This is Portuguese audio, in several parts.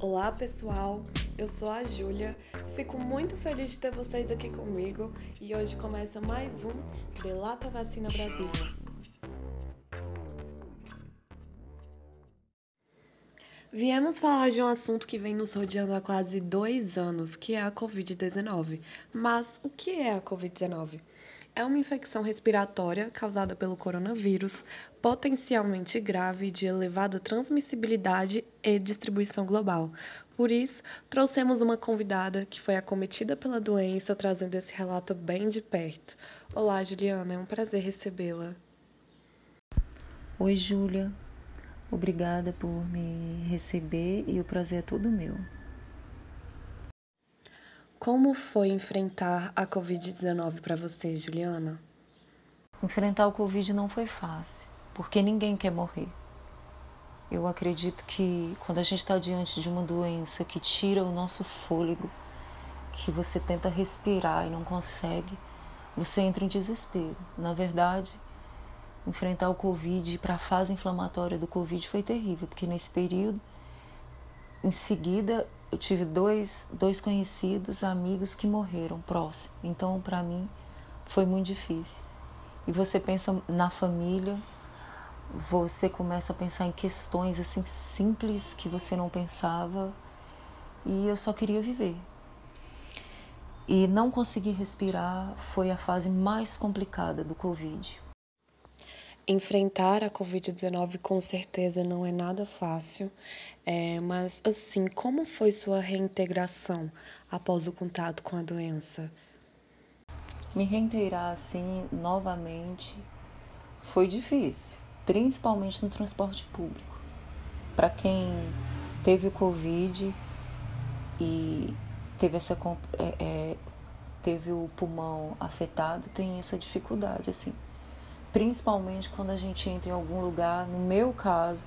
Olá pessoal, eu sou a Júlia, fico muito feliz de ter vocês aqui comigo. E hoje começa mais um Delata Vacina Brasília. Viemos falar de um assunto que vem nos rodeando há quase dois anos, que é a Covid-19. Mas o que é a Covid-19? É uma infecção respiratória causada pelo coronavírus, potencialmente grave, de elevada transmissibilidade e distribuição global. Por isso, trouxemos uma convidada que foi acometida pela doença, trazendo esse relato bem de perto. Olá, Juliana, é um prazer recebê-la. Oi, Júlia. Obrigada por me receber e o prazer é todo meu. Como foi enfrentar a Covid-19 para você, Juliana? Enfrentar o Covid não foi fácil, porque ninguém quer morrer. Eu acredito que quando a gente está diante de uma doença que tira o nosso fôlego, que você tenta respirar e não consegue, você entra em desespero. Na verdade, enfrentar o Covid para a fase inflamatória do Covid foi terrível, porque nesse período, em seguida, eu tive dois, dois conhecidos, amigos que morreram próximo. Então, para mim, foi muito difícil. E você pensa na família, você começa a pensar em questões assim simples que você não pensava, e eu só queria viver. E não conseguir respirar foi a fase mais complicada do Covid, Enfrentar a Covid-19 com certeza não é nada fácil, é, mas assim, como foi sua reintegração após o contato com a doença? Me reintegrar assim novamente foi difícil, principalmente no transporte público. Para quem teve o Covid e teve essa é, é, teve o pulmão afetado, tem essa dificuldade assim principalmente quando a gente entra em algum lugar, no meu caso,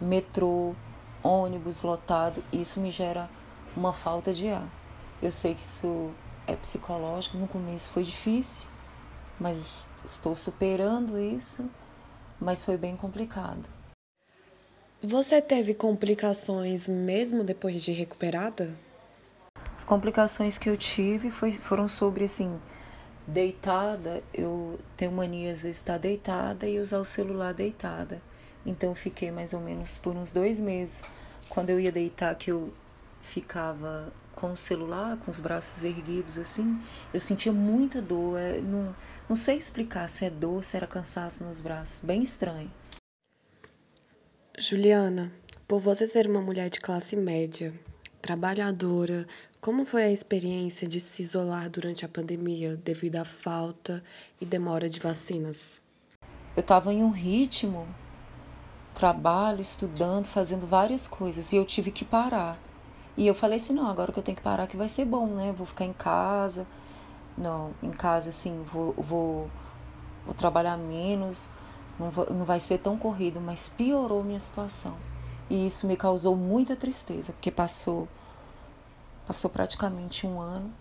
metrô, ônibus lotado, isso me gera uma falta de ar. Eu sei que isso é psicológico, no começo foi difícil, mas estou superando isso, mas foi bem complicado. Você teve complicações mesmo depois de recuperada? As complicações que eu tive foi, foram sobre assim, Deitada, eu tenho mania às vezes estar deitada e usar o celular deitada. Então fiquei mais ou menos por uns dois meses. Quando eu ia deitar, que eu ficava com o celular, com os braços erguidos assim, eu sentia muita dor. É, não, não sei explicar se é dor, se era cansaço nos braços. Bem estranho. Juliana, por você ser uma mulher de classe média, trabalhadora, como foi a experiência de se isolar durante a pandemia devido à falta e demora de vacinas? Eu estava em um ritmo, trabalho, estudando, fazendo várias coisas e eu tive que parar. E eu falei assim: não, agora que eu tenho que parar, que vai ser bom, né? Vou ficar em casa. Não, em casa, assim, vou, vou, vou trabalhar menos, não, vou, não vai ser tão corrido, mas piorou minha situação. E isso me causou muita tristeza, porque passou Passou praticamente um ano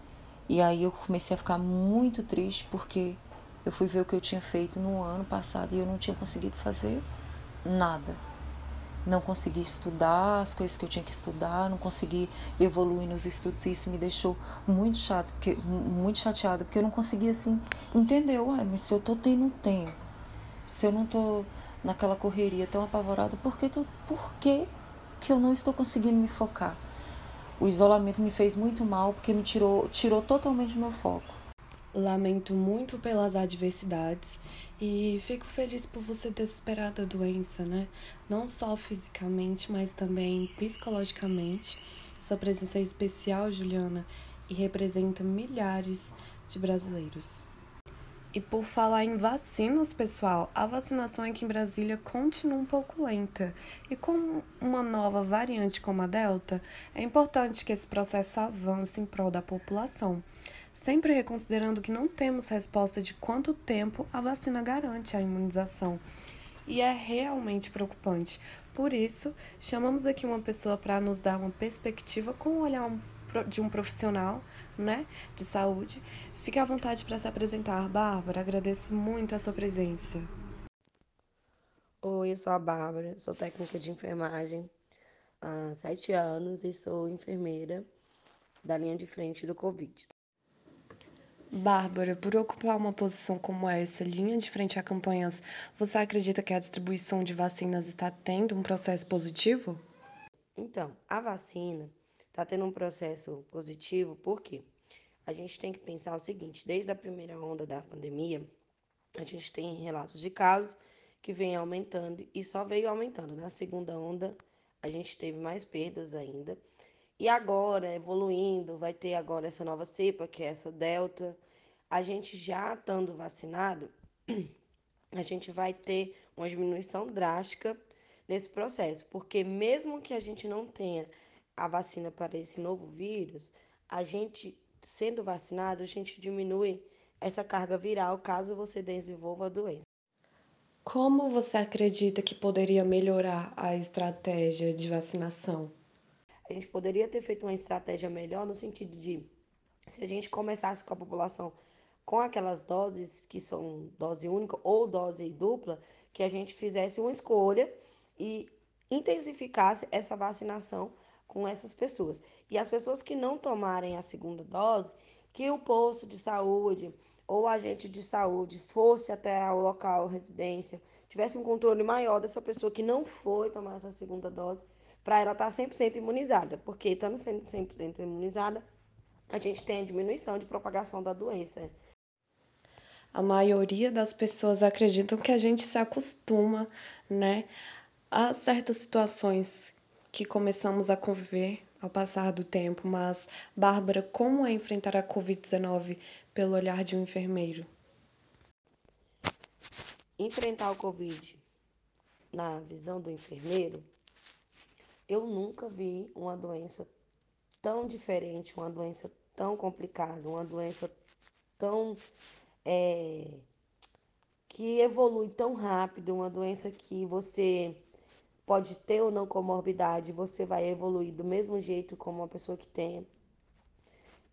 e aí eu comecei a ficar muito triste porque eu fui ver o que eu tinha feito no ano passado e eu não tinha conseguido fazer nada. Não consegui estudar as coisas que eu tinha que estudar, não consegui evoluir nos estudos e isso me deixou muito chato, porque, muito chateada, porque eu não conseguia assim entender, uai, mas se eu tô tendo tempo, se eu não tô naquela correria tão apavorada, por que, que, eu, por que, que eu não estou conseguindo me focar? O isolamento me fez muito mal porque me tirou, tirou totalmente meu foco. Lamento muito pelas adversidades e fico feliz por você ter superado a doença, né? Não só fisicamente, mas também psicologicamente. Sua presença é especial, Juliana, e representa milhares de brasileiros. E por falar em vacinas, pessoal, a vacinação aqui em Brasília continua um pouco lenta. E com uma nova variante como a Delta, é importante que esse processo avance em prol da população, sempre reconsiderando que não temos resposta de quanto tempo a vacina garante a imunização. E é realmente preocupante. Por isso, chamamos aqui uma pessoa para nos dar uma perspectiva com o olhar de um profissional né, de saúde Fique à vontade para se apresentar, Bárbara. Agradeço muito a sua presença. Oi, eu sou a Bárbara, sou técnica de enfermagem. há sete anos e sou enfermeira da linha de frente do Covid. Bárbara, por ocupar uma posição como essa, linha de frente a campanhas, você acredita que a distribuição de vacinas está tendo um processo positivo? Então, a vacina está tendo um processo positivo porque a gente tem que pensar o seguinte: desde a primeira onda da pandemia, a gente tem relatos de casos que vem aumentando e só veio aumentando. Na segunda onda, a gente teve mais perdas ainda. E agora, evoluindo, vai ter agora essa nova cepa, que é essa Delta. A gente já estando vacinado, a gente vai ter uma diminuição drástica nesse processo, porque mesmo que a gente não tenha a vacina para esse novo vírus, a gente sendo vacinado, a gente diminui essa carga viral caso você desenvolva a doença. Como você acredita que poderia melhorar a estratégia de vacinação? A gente poderia ter feito uma estratégia melhor no sentido de se a gente começasse com a população com aquelas doses que são dose única ou dose dupla, que a gente fizesse uma escolha e intensificasse essa vacinação com essas pessoas. E as pessoas que não tomarem a segunda dose, que o posto de saúde ou o agente de saúde fosse até o local, residência, tivesse um controle maior dessa pessoa que não foi tomar essa segunda dose, para ela estar 100% imunizada, porque estando 100% imunizada, a gente tem a diminuição de propagação da doença. A maioria das pessoas acreditam que a gente se acostuma, né, a certas situações que começamos a conviver ao passar do tempo, mas Bárbara, como é enfrentar a COVID-19 pelo olhar de um enfermeiro? Enfrentar o COVID na visão do enfermeiro eu nunca vi uma doença tão diferente, uma doença tão complicada, uma doença tão. É, que evolui tão rápido, uma doença que você pode ter ou não comorbidade, você vai evoluir do mesmo jeito como uma pessoa que tem.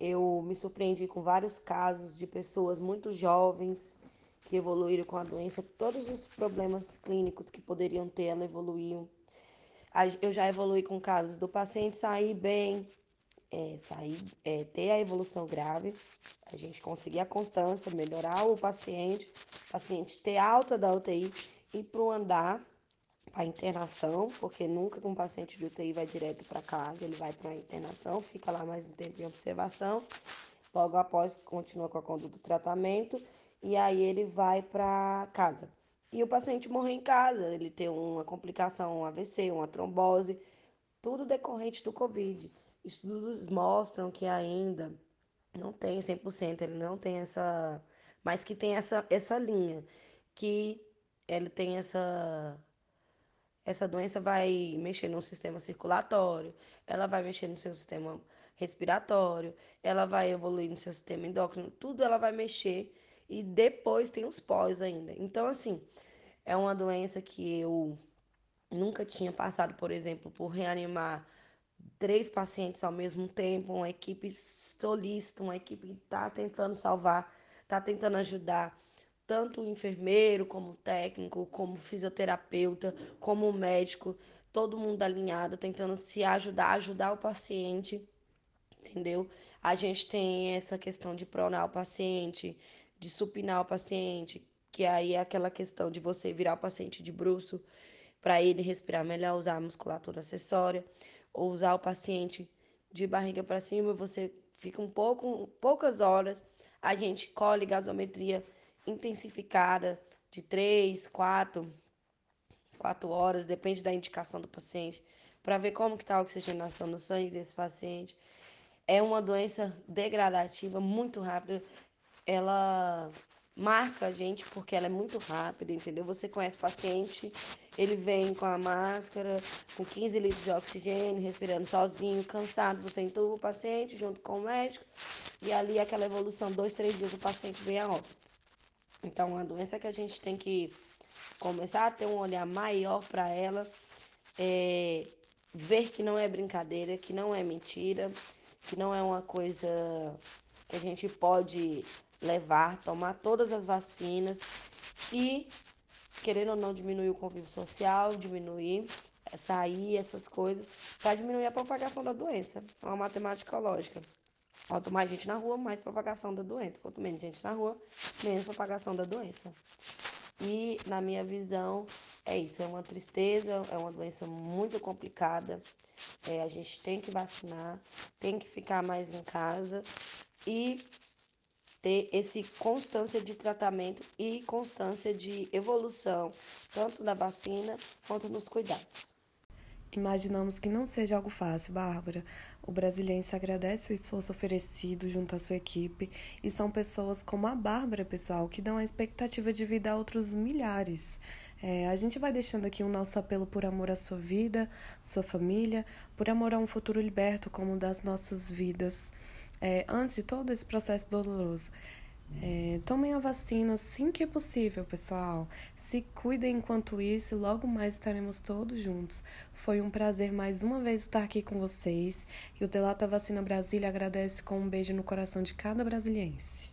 Eu me surpreendi com vários casos de pessoas muito jovens que evoluíram com a doença, todos os problemas clínicos que poderiam ter, ela evoluiu eu já evolui com casos do paciente sair bem, é, sair, é, ter a evolução grave, a gente conseguir a constância, melhorar o paciente, o paciente ter alta da UTI, ir para o andar, para internação, porque nunca um paciente de UTI vai direto para casa, ele vai para a internação, fica lá mais um tempo em observação, logo após continua com a conduta do tratamento e aí ele vai para casa e o paciente morrer em casa, ele tem uma complicação, um AVC, uma trombose, tudo decorrente do Covid. Estudos mostram que ainda não tem 100%, ele não tem essa, mas que tem essa, essa linha, que ele tem essa essa doença vai mexer no sistema circulatório, ela vai mexer no seu sistema respiratório, ela vai evoluir no seu sistema endócrino, tudo ela vai mexer e depois tem os pós ainda. Então, assim, é uma doença que eu nunca tinha passado, por exemplo, por reanimar três pacientes ao mesmo tempo, uma equipe solista, uma equipe que está tentando salvar, está tentando ajudar tanto o enfermeiro, como técnico, como fisioterapeuta, como médico, todo mundo alinhado, tentando se ajudar, ajudar o paciente, entendeu? A gente tem essa questão de pronar o paciente, de supinar o paciente, que aí é aquela questão de você virar o paciente de bruxo para ele respirar melhor, usar a musculatura acessória, ou usar o paciente de barriga para cima, você fica um pouco, poucas horas, a gente colhe gasometria intensificada de 3, 4, 4 horas, depende da indicação do paciente, para ver como está a oxigenação no sangue desse paciente. É uma doença degradativa muito rápida ela marca a gente porque ela é muito rápida, entendeu? Você conhece o paciente, ele vem com a máscara, com 15 litros de oxigênio, respirando sozinho, cansado, você entuba o paciente junto com o médico e ali aquela evolução, dois, três dias o paciente vem a óbito. Então, uma doença que a gente tem que começar a ter um olhar maior para ela, é, ver que não é brincadeira, que não é mentira, que não é uma coisa que a gente pode levar, tomar todas as vacinas e, querendo ou não, diminuir o convívio social, diminuir sair, essas coisas, para diminuir a propagação da doença. É uma matemática lógica. Quanto mais gente na rua, mais propagação da doença. Quanto menos gente na rua, menos propagação da doença. E, na minha visão, é isso. É uma tristeza, é uma doença muito complicada. É, a gente tem que vacinar, tem que ficar mais em casa e ter esse constância de tratamento e constância de evolução, tanto da vacina quanto nos cuidados. Imaginamos que não seja algo fácil, Bárbara. O brasiliense agradece o esforço oferecido junto à sua equipe e são pessoas como a Bárbara, pessoal, que dão a expectativa de vida a outros milhares. É, a gente vai deixando aqui o nosso apelo por amor à sua vida, sua família, por amor a um futuro liberto como o das nossas vidas. É, antes de todo esse processo doloroso, é, tomem a vacina assim que é possível, pessoal. Se cuidem enquanto isso, logo mais estaremos todos juntos. Foi um prazer mais uma vez estar aqui com vocês. E o Delata Vacina Brasília agradece com um beijo no coração de cada brasiliense.